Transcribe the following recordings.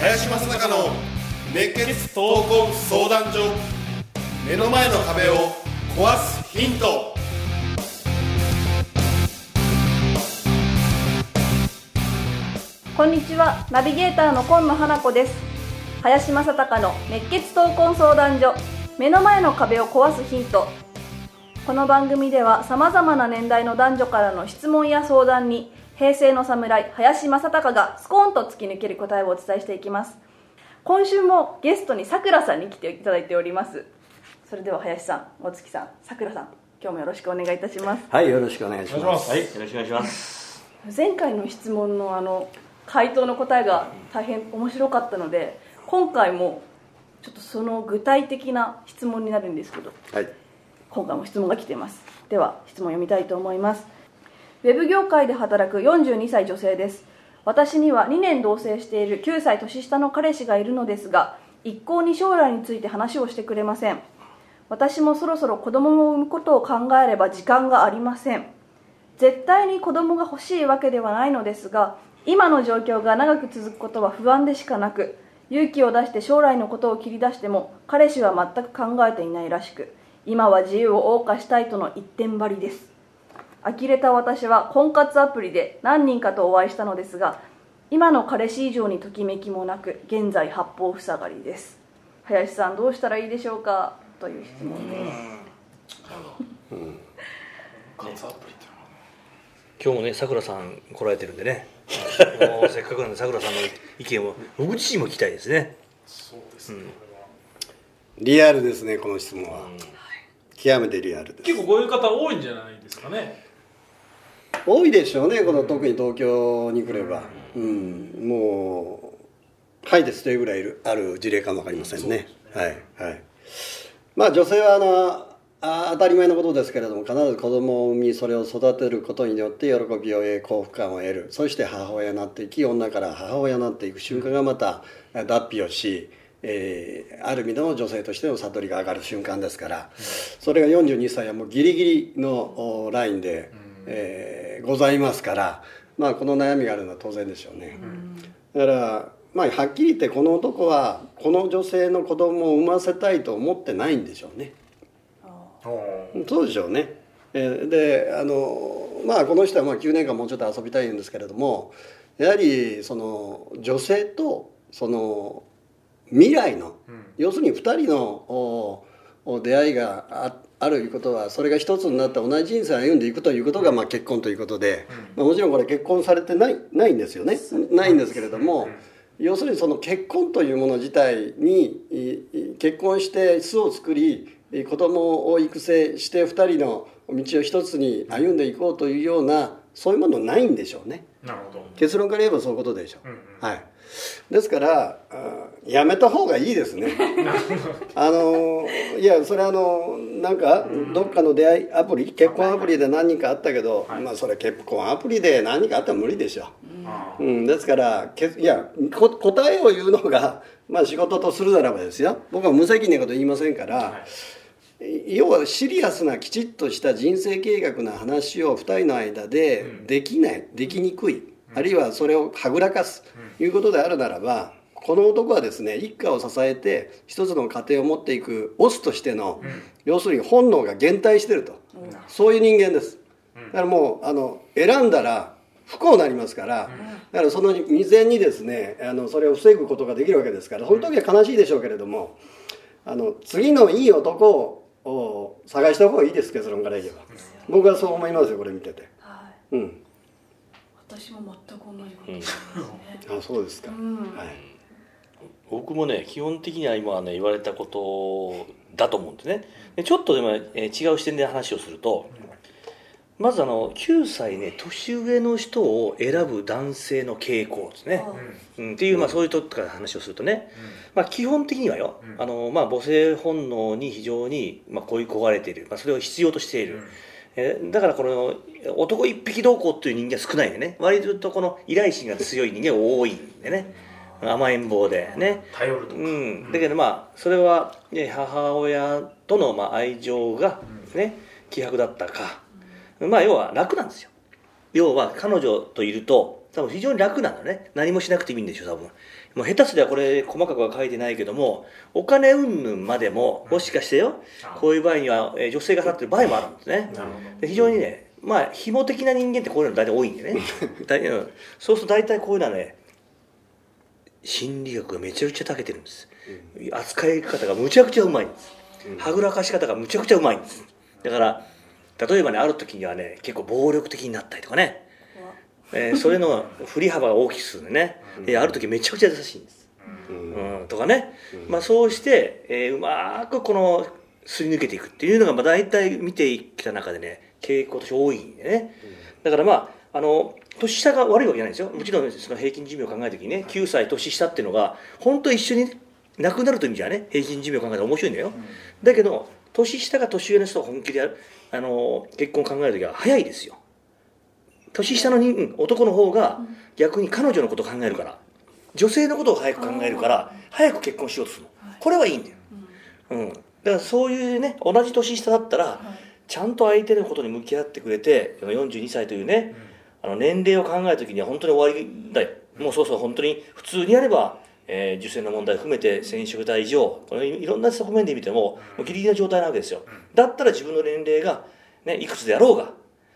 林正孝の熱血闘魂相談所目の前の壁を壊すヒント。こんにちは。ナビゲーターの今野花子です。林正孝の熱血闘魂相談所。目の前の壁を壊すヒント。この番組ではさまざまな年代の男女からの質問や相談に平成の侍林正孝がスコーンと突き抜ける答えをお伝えしていきます。今週もゲストにさくらさんに来ていただいております。それでは林さん大月さんさくらさん今日もよろしくお願いいたします。はい、よろしくお願いします。はい、よろしくお願いします。前回の質問のあの回答の答えが大変面白かったので今回もちょっとその具体的な質問になるんですけどはい。今回も質問が来ています。では質問を読みたいと思います。ウェブ業界で働く42歳女性です。私には2年同棲している9歳年下の彼氏がいるのですが一向に将来について話をしてくれません。私もそろそろ子供を産むことを考えれば時間がありません。絶対に子供が欲しいわけではないのですが今の状況が長く続くことは不安でしかなく勇気を出して将来のことを切り出しても彼氏は全く考えていないらしく今は自由を謳歌したいとの一点張りです。呆れた私は婚活アプリで何人かとお会いしたのですが今の彼氏以上にときめきもなく現在八方塞がりです。林さんどうしたらいいでしょうか？という質問です今日もね、さくらさん来られてるんでね。もうせっかくなんで、さくらさんの意見を、僕自身も聞きたいですね。リアルですね、この質問は。極めてリアルです。結構こういう方多いんじゃないですかね多いでしょうね、この特に東京に来れば。うん、もう、はいですというぐらいいるある事例かもわかりませんね。はい、はい。まあ、女性はあの、あ当たり前のことですけれども必ず子供を産みそれを育てることによって喜びを得幸福感を得るそして母親になっていき女から母親になっていく瞬間がまた脱皮をし、えーある意味での女性としての悟りが上がる瞬間ですからそれが42歳はもうギリギリのおラインで、えーございますから、まあ、この悩みがあるのは当然でしょうね。だからまあはっきり言ってこの男はこの女性の子供を産ませたいと思ってないんでしょうね。そうでしょうね。えーであのまあこの人はまあ9年間もうちょっと遊びたいんですけれどもやはりその女性とその未来の、要するに2人のおお出会いがああるいうことはそれが一つになって同じ人生を歩んでいくということがまあ結婚ということで、まあ、もちろんこれ結婚されてないないんですよね。ないんですけれども。要するにその結婚というもの自体に結婚して巣を作りい子供を育成して2人の道を一つに歩んでいこうというようなそういうものないんでしょうね。なるほど。結論から言えばそういうことでしょう、うんうん。はい。ですからあやめた方がいいですね。あのいやそれあのなんかどっかの出会いアプリ結婚アプリで何人かあったけど、まあそれ結婚アプリで何人かあっても無理でしょあうん、ですからけいやこ答えを言うのが、まあ、仕事とするならばですよ。僕は無責任なこと言いませんから、要はシリアスなきちっとした人生計画の話を2人の間でできない、できにくい、あるいはそれをはぐらかす、いうことであるならばこの男はですね一家を支えて一つの家庭を持っていくオスとしての、要するに本能が減退してると、そういう人間です。だからもうあの選んだら不幸になりますから、だからその未然にですねあのそれを防ぐことができるわけですからその時は悲しいでしょうけれどもあの次のいい男をを探した方がいいです結論から言えば。僕はそう思いますよこれ見てて。はい。うん。私も全く同じことですね、あそうですか、うん。はい。僕もね、基本的には今ね、言われたことだと思うんですね。でちょっとでも、えー違う視点で話をすると、まずあの、9歳ね、年上の人を選ぶ男性の傾向ですね。うん、っていう、まあ、そういうとこから話をするとね、まあ、基本的にはよ、あのまあ、母性本能に非常に、まあ、恋焦がれている、まあ、それを必要としている、えーだからこの男一匹どうこうっていう人間は少ないんでね。割とこの依頼心が強い人間が多いんでね。甘えん坊でね。頼るとか、うん、だけどまあそれは、ね、母親とのまあ愛情がね希薄だったか、まあ要は楽なんですよ。要は彼女といると多分非常に楽なのね。何もしなくてもいいんでしょ多分。もう下手すりゃこれ細かくは書いてないけどもお金云々までももしかしてよこういう場合にはえー女性が払ってる場合もあるんですね。非常にねまあ紐的な人間ってこういうの大体多いんでね。そうすると大体こういうのはね心理学がめちゃくちゃ長けてるんです、扱い方がむちゃくちゃうまいんです、はぐらかし方がむちゃくちゃうまいんです。だから例えばねある時にはね結構暴力的になったりとかね、えーそれの振り幅が大きくするんでね、えーある時めちゃくちゃ優しいんです、うん。とかね、まあ、そうして、えーうまくこのすり抜けていくっていうのがまあ大体見てきた中でね傾向として多いんでね、だからまああの年下が悪いわけじゃないんですよ。もちろんその平均寿命を考えた時にね9歳年下っていうのが本当一緒に亡くなるという意味じゃね平均寿命を考えたら面白いんだよ、だけど年下が年上の人が本気でやるあの結婚を考える時は早いですよ。年下の人うん男の方が逆に彼女のことを考えるから女性のことを早く考えるから早く結婚しようとするの。これはいいんだよ、うん、だからそういうね同じ年下だったらちゃんと相手のことに向き合ってくれて42歳というねあの年齢を考える時には本当に終わりだよ。もうそうそう本当に普通にやれば、えー受精の問題含めて染色体以上これいろんな側面で見てももうギリギリの状態なわけですよ。だったら自分の年齢が、ね、いくつであろうが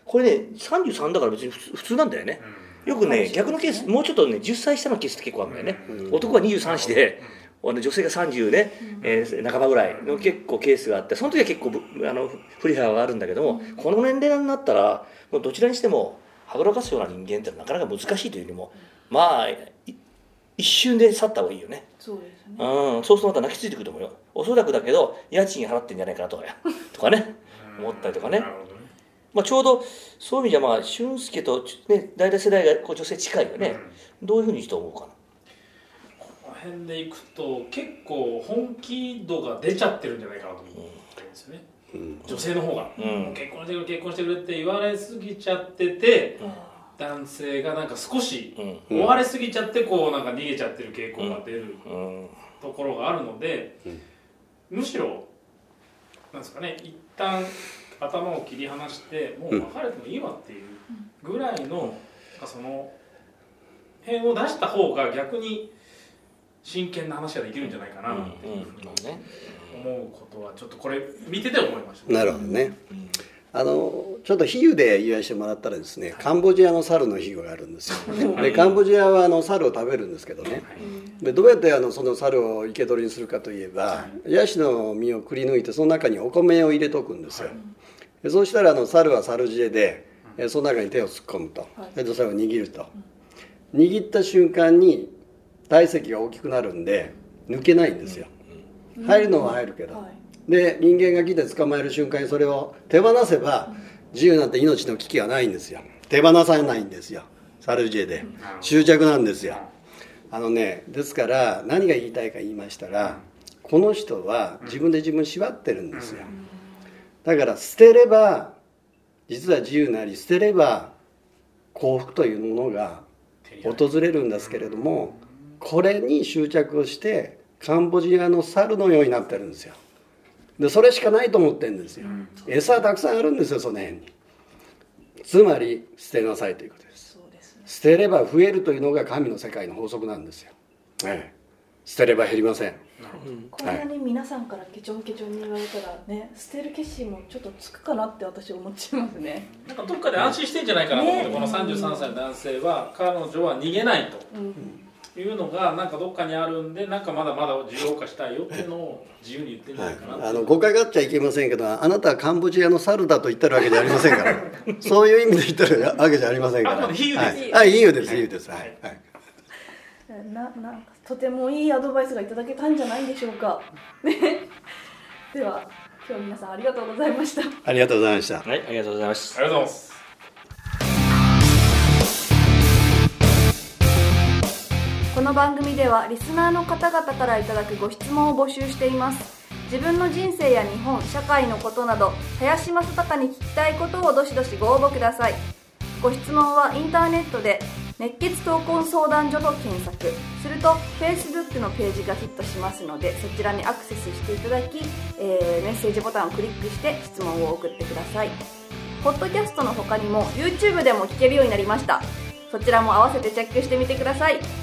これね33だから別に普通普通なんだよね、よくね逆のケースもうちょっとね10歳下のケースって結構あるんだよね、男は23歳であの女性が30ね、えー半ばぐらいの結構ケースがあってその時は結構ぶあの振り幅があるんだけども、この年齢になったらもうどちらにしてもはぐらかすような人間ってなかなか難しいというよりもまあい一瞬で去った方がいいよね。そうですね。うん。そうするとまた泣きついてくると思うよ。おそらくだけど家賃払ってんじゃないかなとかや。とかね。思ったりとかね。ね。まあ、ちょうどそういう意味じゃまあ俊介と、ね、大体世代がこう女性近いよね、どういうふうにして思うかな。この辺でいくと結構本気度が出ちゃってるんじゃないかなと思ってるんですよね、女性の方が、うん。結婚してくれ結婚してくれって言われすぎちゃってて、男性がなんか少しうん。追われすぎちゃってこうなんか逃げちゃってる傾向が出るうん。ところがあるので、むしろなんですかね一旦頭を切り離してもう別れてもいいわっていうぐらいの、その辺を出した方が逆に真剣な話ができるんじゃないかなっていうふうに思うことはちょっとこれ見てて思いました、なるほどね。あのちょっと比喩で言わせてもらったらですねカンボジアの猿の比喩があるんですよ。でカンボジアはあの猿を食べるんですけどね。でどうやってあのその猿を生け捕りにするかといえばヤシの実をくり抜いてその中にお米を入れとくんですよ。でそうしたらあの猿は猿知恵でえその中に手を突っ込むと。でそれを握ると。握った瞬間に体積が大きくなるんで抜けないんですよ。入るのは入るけど、はいで人間が来て捕まえる瞬間にそれを手放せば自由なんて命の危機はないんですよ。手放さないんですよ。サルジェで。執着なんですよ。あのねですから何が言いたいか言いましたらこの人は自分で自分縛ってるんですよ。だから捨てれば実は自由なり捨てれば幸福というものが訪れるんですけれどもこれに執着をしてカンボジアの猿のようになってるんですよでそれしかないと思ってるんですよ。餌はたくさんあるんですよその辺に。つまり捨てなさいということです。ね。捨てれば増えるというのが神の世界の法則なんですよ、ええ、捨てれば減りません。こんなに皆さんからケチョンケチョンに言われたらね捨てる決心もちょっとつくかなって私思っちゃいますね。なんかどっかで安心してんじゃないかなと思って、ね。この33歳の男性は彼女は逃げないと。うんいうのがなんかどっかにあるんでなんかまだまだ自由化したいよっていうのを自由に言ってんじゃないかなってあの誤解があっちゃいけませんけどあなたはカンボジアの猿だと言ってるわけじゃありませんから。そういう意味で言ってるわけじゃありませんから。あくまで比喩です。はい、はい、比喩です。比喩です。はい、はい。ななとてもいいアドバイスがいただけたんじゃないでしょうか。ね。では今日皆さんありがとうございました。ありがとうございました。はいありがとうございます。ありがとうございますこの番組ではリスナーの方々からいただくご質問を募集しています。自分の人生や日本社会のことなど林正孝に聞きたいことをどしどしご応募ください。ご質問はインターネットで熱血闘魂相談所と検索。すると Facebook のページがヒットしますのでそちらにアクセスしていただき、えーメッセージボタンをクリックして質問を送ってください。ポッドキャストの他にも YouTube でも聞けるようになりました。そちらも合わせてチェックしてみてください。